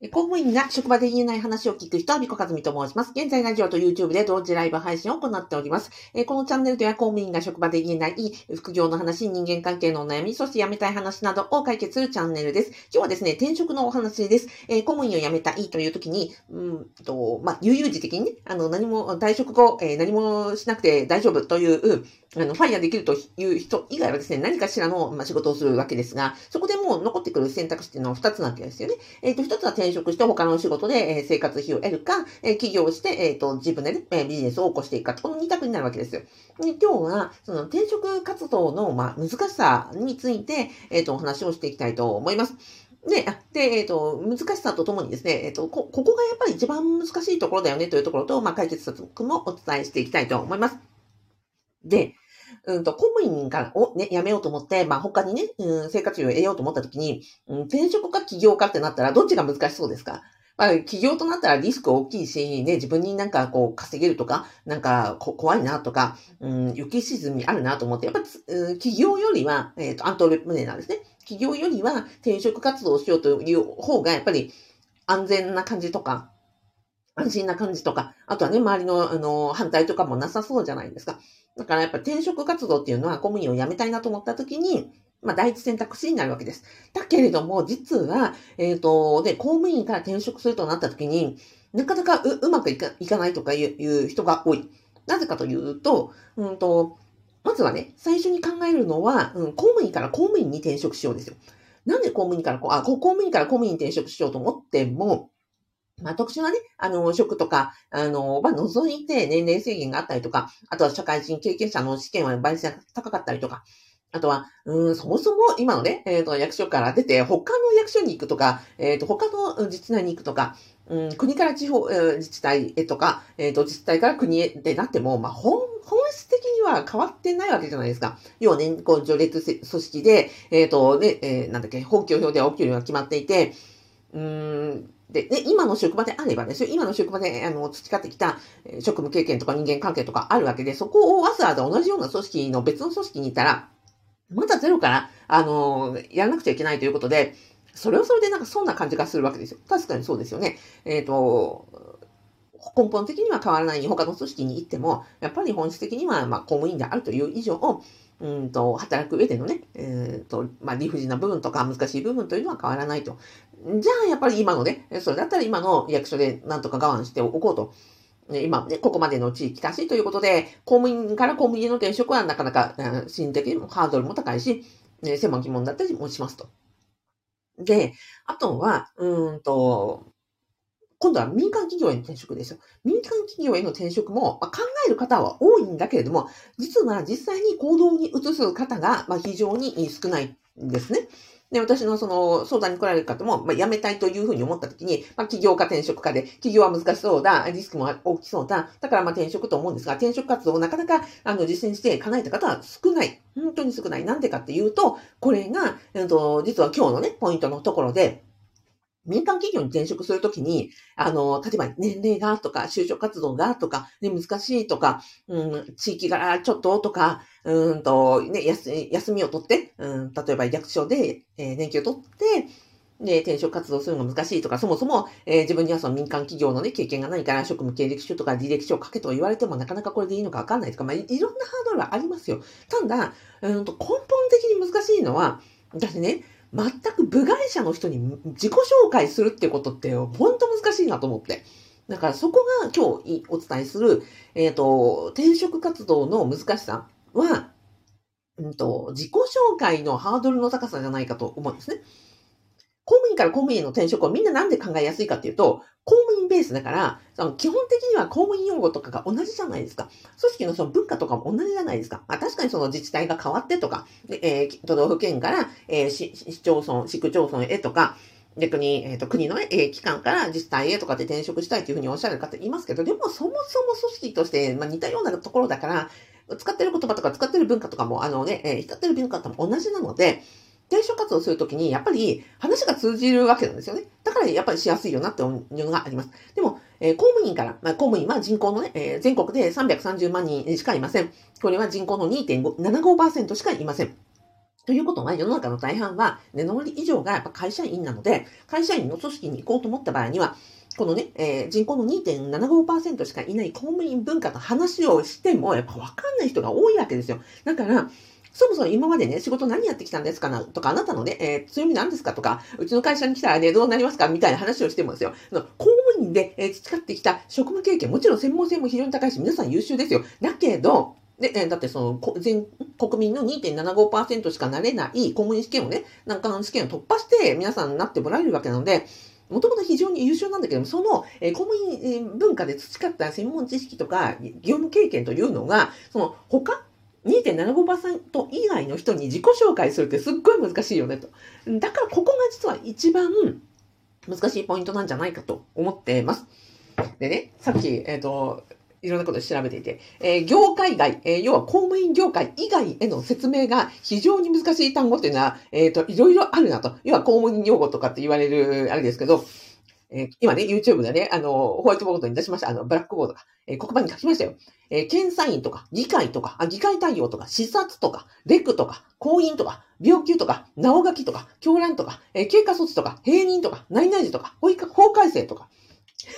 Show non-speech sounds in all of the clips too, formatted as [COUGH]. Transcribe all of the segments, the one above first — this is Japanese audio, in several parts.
公務員が職場で言えない話を聞く人は、ビコカズミと申します。現在、ラジオと YouTube で同時ライブ配信を行っております。このチャンネルでは、公務員が職場で言えない副業の話、人間関係のお悩み、そして辞めたい話などを解決するチャンネルです。今日はですね、転職のお話です。公務員を辞めたいという時に、うんと、まあ、悠々自適にね、あの、何も、退職後、何もしなくて大丈夫という、あの、ファイヤーできるという人以外はですね、何かしらの、ま、仕事をするわけですが、そこでもう残ってくる選択肢っていうのは2つなわけですよね。えっ、ー、と、1つは転職して他の仕事で、え生活費を得るか、え起業して、えっ、と、自分でね、えビジネスを起こしていくか、この2択になるわけですよ。で今日は、その転職活動の、ま、難しさについて、えっ、と、お話をしていきたいと思います。で、あで、えっ、ー、と、難しさとともにですね、えっ、ー、とこ、ここがやっぱり一番難しいところだよねというところと、まあ、解決策もお伝えしていきたいと思います。で、うんと、公務員からをね、辞めようと思って、まあ、他にね、うん、生活費を得ようと思った時に、うん、転職か起業かってなったら、どっちが難しそうですか？まあ、企業となったらリスク大きいし、ね、自分になんかこう稼げるとか、なんか怖いなとか、うん、雪沈みあるなと思って、やっぱ、うん、企業よりは、えっ、ー、と、アントレプネなんですね。企業よりは転職活動をしようという方が、やっぱり安全な感じとか、安心な感じとか、あとはね、周りの、あの、反対とかもなさそうじゃないですか。だからやっぱ転職活動っていうのは公務員を辞めたいなと思った時に、まあ、第一選択肢になるわけです。だけれども、実は、えっ、ー、と、で、公務員から転職するとなった時に、なかなかううまくいかいかないとかいう人が多い。なぜかというと、うんと、まずはね、最初に考えるのは、うん、公務員から公務員に転職しようですよ。なんで公務員から、あ、公務員から公務員に転職しようと思っても、まあ、特殊なね、あの、職とか、あの、まあ、除いて年齢制限があったりとか、あとは社会人経験者の試験は倍率が高かったりとか、あとは、うん、そもそも今のね、えっ、ー、と、役所から出て、他の役所に行くとか、えっ、ー、と、他の自治体に行くとか、うん、国から地方、えー、自治体へとか、えっ、ー、と、自治体から国へでなっても、まあ、本、本質的には変わってないわけじゃないですか。要はね、こう、序列組織で、えっ、と、ね、えー、なんだっけ、法教表ではお給料が決まっていて、うん、で、ね、今の職場であればですよ、今の職場で、あの、培ってきた職務経験とか人間関係とかあるわけで、そこをわざわざ同じような組織の別の組織にいたら、まだゼロから、あの、やらなくちゃいけないということで、それはそれでなんかそんな感じがするわけですよ。確かにそうですよね。えっ、ー、と、根本的には変わらない他の組織に行っても、やっぱり本質的には、まあ、公務員であるという以上、うんと、働く上でのね、えっ、ー、と、まあ、理不尽な部分とか難しい部分というのは変わらないと。じゃあ、やっぱり今のね、それだったら今の役所でなんとか我慢しておこうと。今、ね、ここまでの地域だしということで、公務員から公務員への転職はなかなか、心的にもハードルも高いし、ね、狭き門だったりもしますと。で、あとは、うんと、今度は民間企業への転職ですよ。民間企業への転職も、まあ、考える方は多いんだけれども、実は実際に行動に移す方が、まあ、非常に少ないんですね。で、私のその相談に来られる方も、まあ、辞めたいというふうに思ったときに、まあ、起業か転職かで、企業は難しそうだ、リスクも大きそうだ、だからまあ転職と思うんですが、転職活動をなかなかあの実践して叶えた方は少ない。本当に少ない。なんでかっていうと、これが、えっと、実は今日のね、ポイントのところで、民間企業に転職するときに、あの、例えば年齢がとか、就職活動がとか、ね、難しいとか、うん、地域柄ちょっととか、うんと、ね、休休みを取って、うん、例えば役所で、えー、年休を取って、で、転職活動するのが難しいとか、そもそも、えー、自分にはその民間企業のね、経験がないから、職務経歴書とか履歴書を書けと言われても、なかなかこれでいいのかわかんないとか、まあい、いろんなハードルはありますよ。ただ、うんと、根本的に難しいのは、私ね、全く部外者の人に自己紹介するってことって本当難しいなと思って。だからそこが今日お伝えする、えっ、ー、と、転職活動の難しさは、うんと、自己紹介のハードルの高さじゃないかと思うんですね。公務員から公務員への転職をみんななんで考えやすいかっていうと、公務員ベースだから、その基本的には公務員用語とかが同じじゃないですか。組織のその文化とかも同じじゃないですか。まあ、確かにその自治体が変わってとか、えー、都道府県から、えー、市町村、市区町村へとか、逆に、え、ー、と、国の、えー、機関から自治体へとかで転職したいというふうにおっしゃる方いますけど、でもそもそも組織として、まあ、似たようなところだから、使ってる言葉とか使ってる文化とかも、あのね、えー、使ってる文化とも同じなので、転職活動するときに、やっぱり話が通じるわけなんですよね。だからやっぱりしやすいよなっていうのがあります。でも、えー、公務員から、まあ、公務員は人口のね、えー、全国で330万人しかいません。これは人口の2.75%しかいません。ということは、世の中の大半は、7割以上がやっぱ会社員なので、会社員の組織に行こうと思った場合には、このね、えー、人口の2.75%しかいない公務員文化の話をしても、やっぱ分かんない人が多いわけですよ。だから、そもそも今までね、仕事何やってきたんですかなとか、あなたのね、えー、強み何ですかとか、うちの会社に来たらね、どうなりますかみたいな話をしてもですよ。公務員で、えー、培ってきた職務経験、もちろん専門性も非常に高いし、皆さん優秀ですよ。だけど、で、だってその、全国民の2.75%しかなれない公務員試験をね、難関試験を突破して皆さんになってもらえるわけなので、もともと非常に優秀なんだけども、その、え、公務員文化で培った専門知識とか業務経験というのが、その他2.75%以外の人に自己紹介するってすっごい難しいよねと。だからここが実は一番難しいポイントなんじゃないかと思っています。でね、さっき、えっ、ー、と、いろんなことを調べていて、えー、業界外、えー、要は公務員業界以外への説明が非常に難しい単語っていうのは、えっ、ー、と、いろいろあるなと。要は公務員用語とかって言われる、あれですけど、えー、今ね、YouTube でね、あの、ホワイトボードに出しました。あの、ブラックボードが、えー、黒板に書きましたよ。えー、検査員とか、議会とか、あ、議会対応とか、視察とか、レクとか、婚姻とか、病休とか、直書きとか、狂乱とか、えー、経過措置とか、平任とか、内々時とか、法改正とか、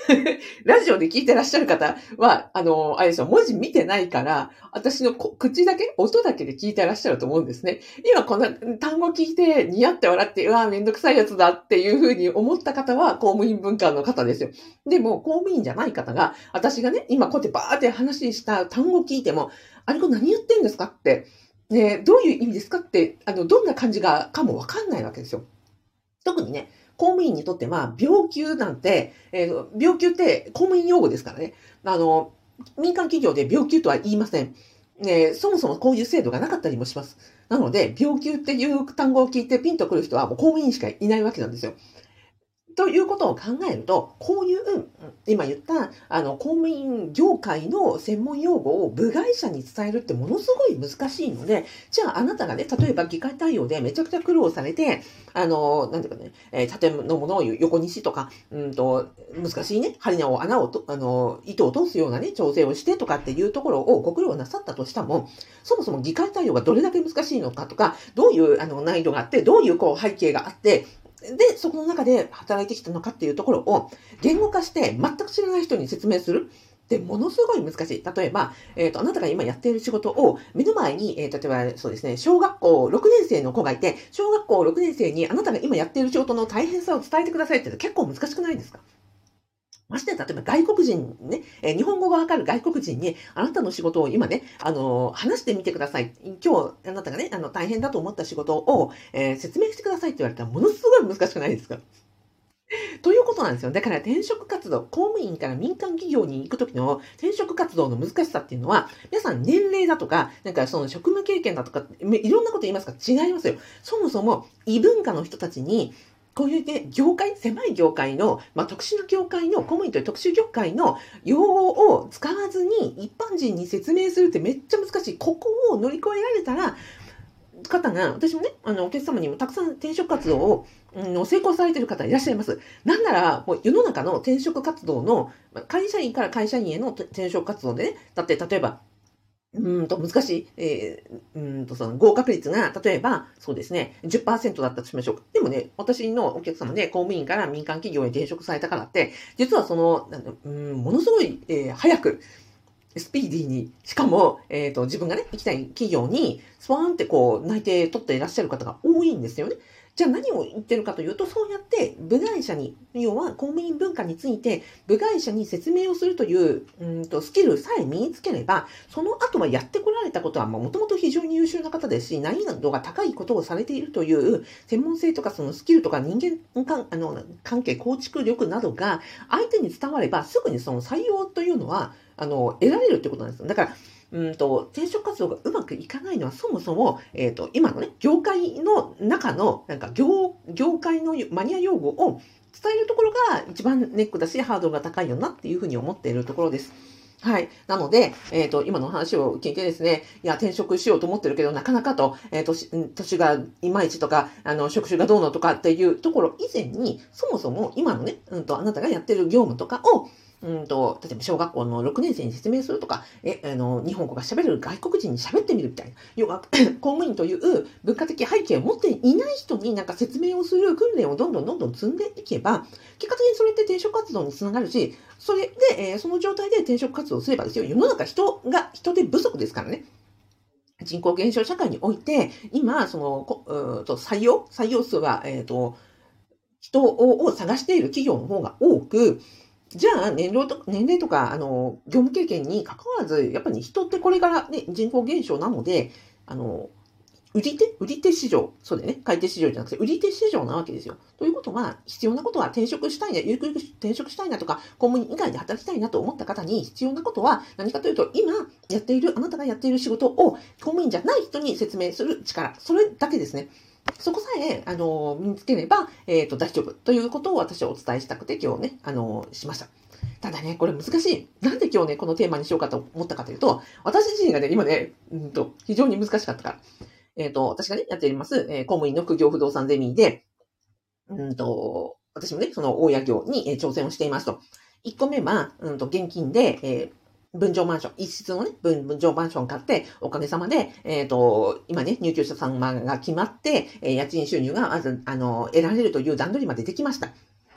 [LAUGHS] ラジオで聞いてらっしゃる方は、あの、あれですよ、文字見てないから、私の口だけ、音だけで聞いてらっしゃると思うんですね。今この単語聞いて、似合って笑って、うわめんどくさいやつだっていうふうに思った方は、公務員文化の方ですよ。でも、公務員じゃない方が、私がね、今こうやってバーって話した単語聞いても、あれこれ何言ってんですかって、ね、どういう意味ですかって、あの、どんな感じがかもわかんないわけですよ。特にね、公務員にとっては、病休なんて、えー、病休って公務員用語ですからね。あの、民間企業で病休とは言いません。ね、そもそもこういう制度がなかったりもします。なので、病休っていう単語を聞いてピンとくる人はもう公務員しかいないわけなんですよ。ということを考えると、こういう、今言った、あの、公務員業界の専門用語を部外者に伝えるってものすごい難しいので、じゃああなたがね、例えば議会対応でめちゃくちゃ苦労されて、あの、なんていうかね、えー、建物を横にしとか、うんと、難しいね、針の穴をと、あの、糸を通すようなね、調整をしてとかっていうところをご苦労なさったとしたも、そもそも議会対応がどれだけ難しいのかとか、どういうあの難易度があって、どういうこう背景があって、で、そこの中で働いてきたのかっていうところを言語化して全く知らない人に説明する。ってものすごい難しい。例えば、えっ、ー、と、あなたが今やっている仕事を目の前に、えー、例えばそうですね、小学校6年生の子がいて、小学校6年生にあなたが今やっている仕事の大変さを伝えてくださいって結構難しくないですか？まして、例えば外国人ね、え日本語がわかる外国人に、あなたの仕事を今ね、あの話してみてください。今日、あなたがね、あの、大変だと思った仕事を、えー、説明してくださいって言われたら、ものすごい難しくないですか？[LAUGHS] ということなんですよ。だから転職活動、公務員から民間企業に行くときの転職活動の難しさっていうのは、皆さん年齢だとか、なんかその職務経験だとか、いろんなこと言いますか違いますよ。そもそも異文化の人たちにこういうね、業界、狭い業界の、まあ、特殊な業界の、公務員という特殊業界の用語を使わずに一般人に説明するってめっちゃ難しい。ここを乗り越えられたら、方が、私もね、あの、お客様にもたくさん転職活動を、うん、成功されてる方いらっしゃいます。なんなら、もう世の中の転職活動の、会社員から会社員への転職活動でね、だって例えば、うんと難しい、えー、うんとその合格率が、例えば、そうですね、10%だったとしましょう。でもね、私のお客様で、公務員から民間企業へ転職されたからって、実はその、うん、ものすごい、えー、早く、スピーディーに、しかも、えっ、ー、と、自分がね、行きたい企業に、スワーンってこう、内定取っていらっしゃる方が多いんですよね。じゃあ何を言ってるかというと、そうやって部外者に、要は公務員文化について部外者に説明をするといううんとスキルさえ身につければ、その後はやってこられたことはもともと非常に優秀な方ですし、難易度が高いことをされているという専門性とかそのスキルとか人間関あの関係構築力などが相手に伝われば、すぐにその採用というのはあの得られるってことなんですよ。だからうんと、転職活動がうまくいかないのはそもそも、えっ、ー、と、今のね、業界の中の、なんか業、業界のマニア用語を伝えるところが一番ネックだし、ハードルが高いよなっていうふうに思っているところです。はい。なので、えっ、ー、と、今の話を聞いてですね、いや、転職しようと思ってるけど、なかなかと、えっ、ー、と、年がいまいちとか、あの、職種がどうのとかっていうところ以前に、そもそも今のね、うんと、あなたがやってる業務とかを、うんと、例えば小学校の6年生に説明するとか、え、あの、日本語が喋れる外国人に喋ってみるみたいな。要は、[COUGHS] 公務員という文化的背景を持っていない人になんか説明をする訓練をどんどんどんどん積んでいけば、結果的にそれって転職活動につながるし、それで、えー、その状態で転職活動すればですよ、世の中人が、人手不足ですからね。人口減少社会において、今、その、うと採用？採用数は、えっ、ー、と、人を探している企業の方が多く、じゃあ、年齢と年齢とか、あの、業務経験に関わらず、やっぱり人ってこれからね、人口減少なので、あの、売り手売り手市場。そうだよね。買い手市場じゃなくて、売り手市場なわけですよ。ということは、必要なことは転職したいな、ゆくゆく転職したいなとか、公務員以外で働きたいなと思った方に必要なことは何かというと、今やっている、あなたがやっている仕事を公務員じゃない人に説明する力。それだけですね。そこさえ、あの、身につければ、えっ、ー、と、大丈夫ということを私はお伝えしたくて今日ね、あの、しました。ただね、これ難しい。なんで今日ね、このテーマにしようかと思ったかというと、私自身がね、今ね、うんと、非常に難しかったから。えっ、ー、と、私がね、やっております、えー、公務員の副業不動産ゼミで、うんと、私もね、その大家業に、え挑戦をしていますと。1個目は、うんと、現金で、え分譲マンション、一室のね、分譲マンション買って、おかげさまで、えっ、ー、と、今ね、入居者様が決まって、えー、家賃収入がまず、あの、得られるという段取りまでできました。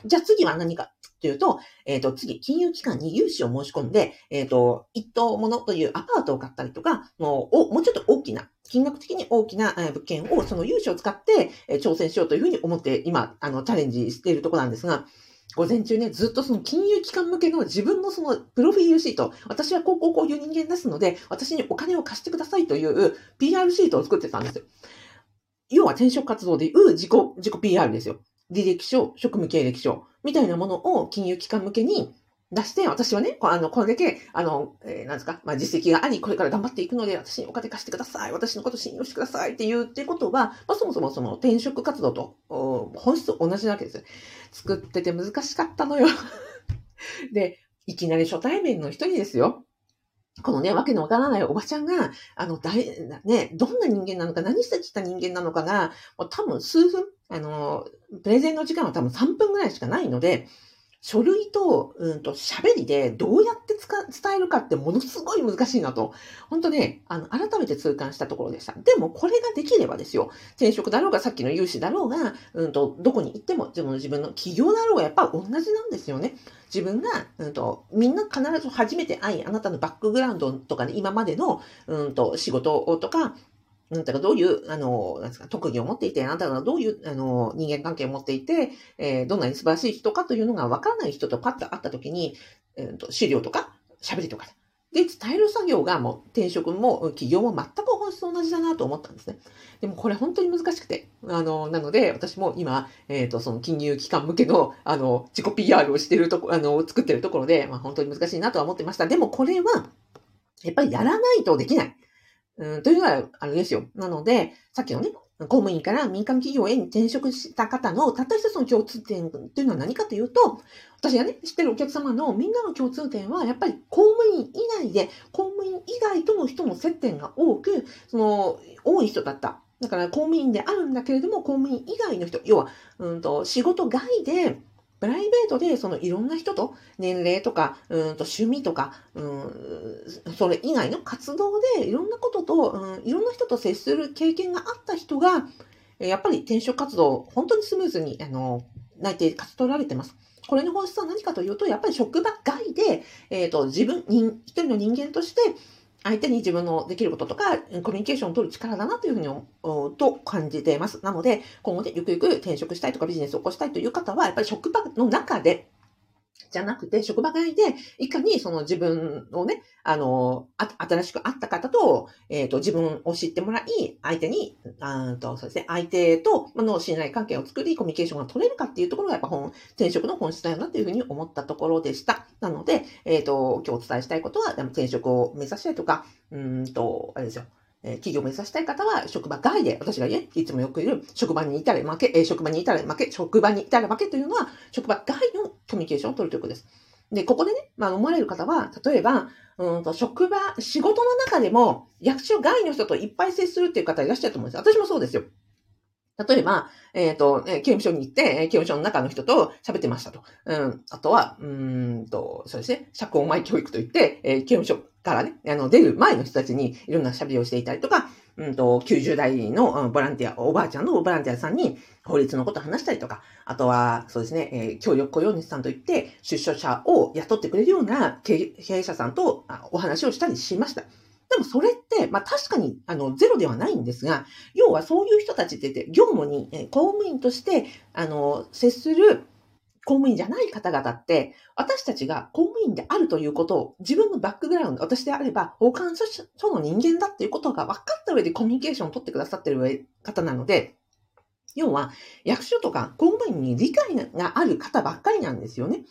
じゃあ次は何かというと、えっ、ー、と、次、金融機関に融資を申し込んで、えっ、と、一棟ものというアパートを買ったりとか、もう、もうちょっと大きな、金額的に大きな物件を、その融資を使って、え挑戦しようというふうに思って、今、あの、チャレンジしているところなんですが、午前中ね、ずっとその金融機関向けの自分のそのプロフィールシート、私はこうこうこういう人間ですので、私にお金を貸してくださいという PR シートを作ってたんですよ。要は転職活動でいう自己、自己 PR ですよ。履歴書、職務経歴書、みたいなものを金融機関向けに出して、私はね、あの、これだけ、あの、えー、なんですか、まあ、実績があり、これから頑張っていくので、私にお金貸してください。私のこと信用してください。っていうってことは、まあ、そもそもその転職活動と、本質同じなわけです。作ってて難しかったのよ [LAUGHS] で、いきなり初対面の人にですよ。このね、わけのわからないおばちゃんが、あの、だい、ね、どんな人間なのか、何してきた人間なのかが、もう多分数分、あの、プレゼンの時間は多分3分ぐらいしかないので、書類と、うんと、喋りでどうやって伝えるかってものすごい難しいなと。本当ね、あの、改めて痛感したところでした。でも、これができればですよ。転職だろうが、さっきの融資だろうが、うんと、どこに行っても、自分の自分の企業だろうが、やっぱ同じなんですよね。自分が、うんと、みんな必ず初めて会い、あなたのバックグラウンドとかね、今までの、うんと、仕事とか、なんかどういう、あの、なんですか、特技を持っていて、あなたがどういう、あの、人間関係を持っていて、えー、どんなに素晴らしい人かというのが分からない人とパッと会った時に、えーと、資料とか、喋りとかで、伝える作業がもう転職も企業も全く本質同じだなと思ったんですね。でもこれ本当に難しくて。あの、なので私も今、えっ、ー、と、その金融機関向けの、あの、自己 PR をしてるとこ、あの、作ってるところで、まあ本当に難しいなとは思ってました。でもこれは、やっぱりやらないとできない。うん、というのがあれですよ。なので、さっきのね、公務員から民間企業へ転職した方のたった一つの共通点というのは何かというと、私がね、知ってるお客様のみんなの共通点は、やっぱり公務員以外で、公務員以外との人の接点が多く、その、多い人だった。だから公務員であるんだけれども、公務員以外の人、要は、うんと、仕事外で、プライベートでそのいろんな人と年齢とか、うんと趣味とか、うん、それ以外の活動でいろんなことと、うん、いろんな人と接する経験があった人が、やっぱり転職活動、本当にスムーズに、あの、内定勝ち取られてます。これの本質は何かというと、やっぱり職場外で、えっ、ー、と、自分、一人の人間として、相手に自分のできることとか、コミュニケーションを取る力だなというふうに、と感じています。なので、今後でゆくゆく転職したいとかビジネスを起こしたいという方は、やっぱり職場の中で、じゃなくて、職場外で、いかにその自分をね、あの、あ新しく会った方と、えっ、ー、と、自分を知ってもらい、相手に、あと、そうですね、相手との信頼関係を作り、コミュニケーションが取れるかっていうところが、やっぱ本、転職の本質だよなというふうに思ったところでした。なので、えっ、ー、と、今日お伝えしたいことは、転職を目指したいとか、うんと、あれですよ。え企業を目指したい方は、職場外で、私がね、いつもよく言う、職場にいたら負け、え職場にいたら負け、職場にいたら負けというのは、職場外のコミュニケーションを取るということです。で、ここでね、まあ、思われる方は、例えば、うんと、職場、仕事の中でも、役所外の人といっぱい接するっていう方いらっしゃると思うんです私もそうですよ。例えば、えっ、ー、と、刑務所に行って、刑務所の中の人と喋ってましたと。うん。あとは、うんと、そうですね、社交前教育といって、えー、刑務所からね、あの、出る前の人たちにいろんな喋りをしていたりとか、うんと、90代のボランティア、おばあちゃんのボランティアさんに法律のことを話したりとか、あとは、そうですね、えー、協力雇用主さんといって、出所者を雇ってくれるような経営者さんとお話をしたりしました。でもそれって、まあ確かに、あの、ゼロではないんですが、要はそういう人たちって言って、業務に、え公務員として、あの、接する公務員じゃない方々って、私たちが公務員であるということを、自分のバックグラウンド、私であれば、保管所の人間だっていうことが分かった上でコミュニケーションを取ってくださってる方なので、要は、役所とか公務員に理解がある方ばっかりなんですよね。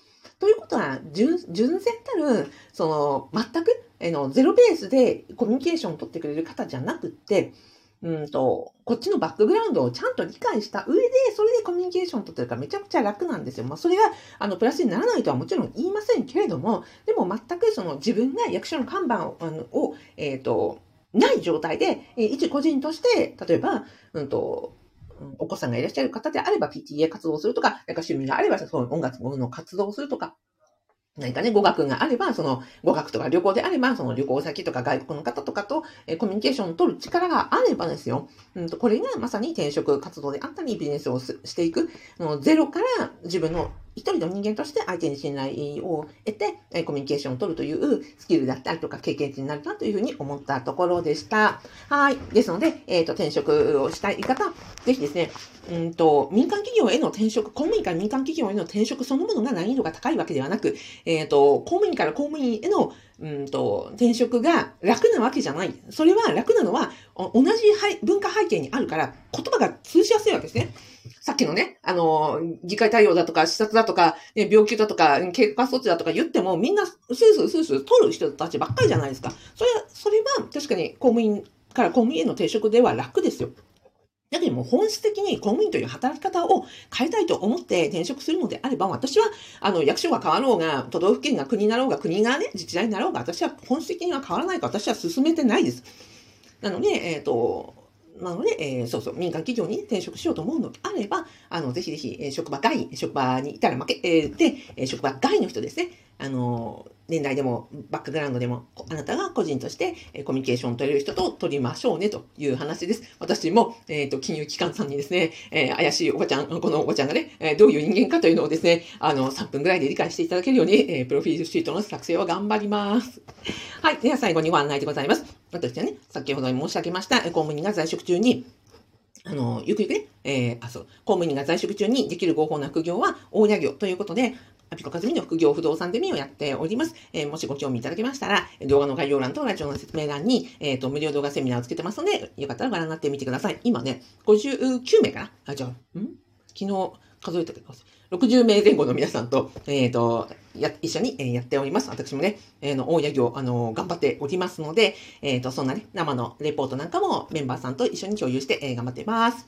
ということは、純然たる、その、全く、えの、ゼロベースでコミュニケーションを取ってくれる方じゃなくって、うんと、こっちのバックグラウンドをちゃんと理解した上で、それでコミュニケーションを取ってるからめちゃくちゃ楽なんですよ。まあ、それが、あの、プラスにならないとはもちろん言いませんけれども、でも全くその自分が役所の看板を、あのをえっ、ー、と、ない状態で、えー、一個人として、例えば、うんと、お子さんがいらっしゃる方であれば PTA 活動するとか、なんか趣味があればその音楽の活動をするとか、何かね、語学があれば、その語学とか旅行であれば、その旅行先とか外国の方とかと、えコミュニケーションを取る力があればですよ。うんと、これがまさに転職活動であったり、ビジネスをしていく、ゼロから自分の一人の人間として相手に信頼を得て、えコミュニケーションを取るというスキルだったりとか経験値になるなというふうに思ったところでした。はい。ですので、えっ、ー、と、転職をしたい方、ぜひですね、うんと、民間企業への転職、公務員から民間企業への転職そのものが難易度が高いわけではなく、えっ、ー、と、公務員から公務員へのうんと、転職が楽なわけじゃない。それは楽なのは、同じ文化背景にあるから、言葉が通しやすいわけですね。さっきのね、あの、議会対応だとか、視察だとか、ね、病気だとか、経過措置だとか言っても、みんな、スースースースー取る人たちばっかりじゃないですか。それは、それは確かに公務員から公務員への転職では楽ですよ。だけども本質的に公務員という働き方を変えたいと思って転職するのであれば、私は、あの、役所が変わろうが、都道府県が国になろうが、国がね、自治体になろうが、私は本質的には変わらないと私は進めてないです。なので、えっ、ー、と、なので、えー、そうそう、民間企業に転職しようと思うのであれば、あの、ぜひぜひ、職場外、職場にいたら負け、えー、で、え、職場外の人ですね、あの、年代でもバックグラウンドでも、あなたが個人として、えコミュニケーションを取れる人と取りましょうねという話です。私も、えっ、ー、と、金融機関さんにですね、えー、怪しいおばちゃん、このおばちゃんがね、えどういう人間かというのをですね、あの、3分ぐらいで理解していただけるように、えプロフィールシートの作成を頑張ります。はい。では最後にご案内でございます。私はね、先ほど申し上げました、公務員が在職中に、あの、ゆくゆくね、えー、あ、そう、公務員が在職中にできる合法な副業は、大家業ということで、ピコカズミの副業不動産ゼミをやっております。えー、もしご興味いただけましたら、動画の概要欄とラジオの説明欄に、えっ、ー、と、無料動画セミナーをつけてますので、よかったらご覧になってみてください。今ね、59名かな？あ、じゃあ、ん？昨日数えたけど、60名前後の皆さんと、えっ、ー、と、や、一緒に、えやっております。私もね、えー、の、大家業、あの頑張っておりますので、えっ、と、そんなね、生のレポートなんかもメンバーさんと一緒に共有して、え頑張ってます。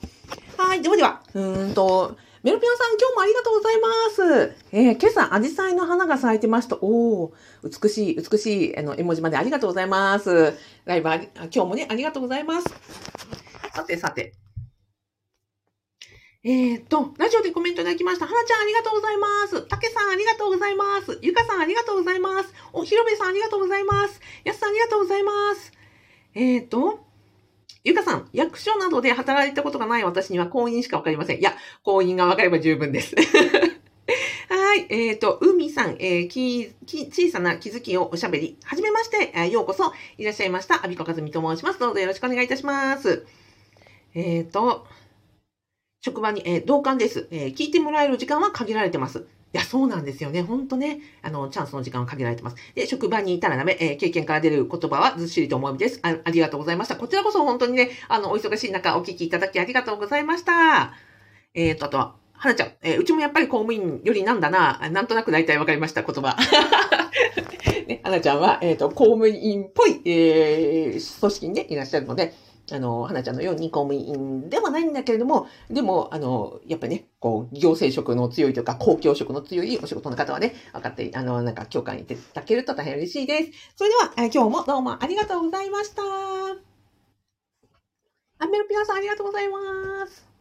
はい、ではでは、うーんと、メロピオンさん、今日もありがとうございます。えー、今朝、アジサイの花が咲いてました。おー、美しい、美しい、あの、絵文字までありがとうございます。ライブあり、今日もね、ありがとうございます。さてさて。えー、っと、ラジオでコメントいただきました。はなちゃんありがとうございます。たけさんありがとうございます。ゆかさんありがとうございます。お、ひろべさんありがとうございます。やすさんありがとうございます。えー、っと、ゆかさん、役所などで働いたことがない私には婚姻しかわかりません。いや、婚姻がわかれば十分です。[LAUGHS] はい。えっ、ー、と、海さん、えー、き、き、小さな気づきをおしゃべり。はじめまして、えー、ようこそいらっしゃいました。アビコカズミと申します。どうぞよろしくお願いいたします。えっ、ー、と、職場に、えー、同感です、えー。聞いてもらえる時間は限られてます。いや、そうなんですよね。ほんとね、あの、チャンスの時間は限られてます。で、職場にいたらダメ、えー、経験から出る言葉はずっしりと思いです。あありがとうございました。こちらこそ本当にね、あの、お忙しい中お聞きいただきありがとうございました。えっ、ー、と、あとは、はなちゃん、えー、うちもやっぱり公務員よりなんだな、なんとなく大体わかりました、言葉。[LAUGHS] ね、はなちゃんは、えっ、ー、と、公務員っぽい、えー、組織にね、いらっしゃるので、あの、花ちゃんのように公務員ではないんだけれども、でも、あの、やっぱりね、こう、行政職の強いというか、公共職の強いお仕事の方はね、分かって、あの、なんか、共感いただけると大変嬉しいです。それでは、え今日もどうもありがとうございました。アンメルピアさんありがとうございます。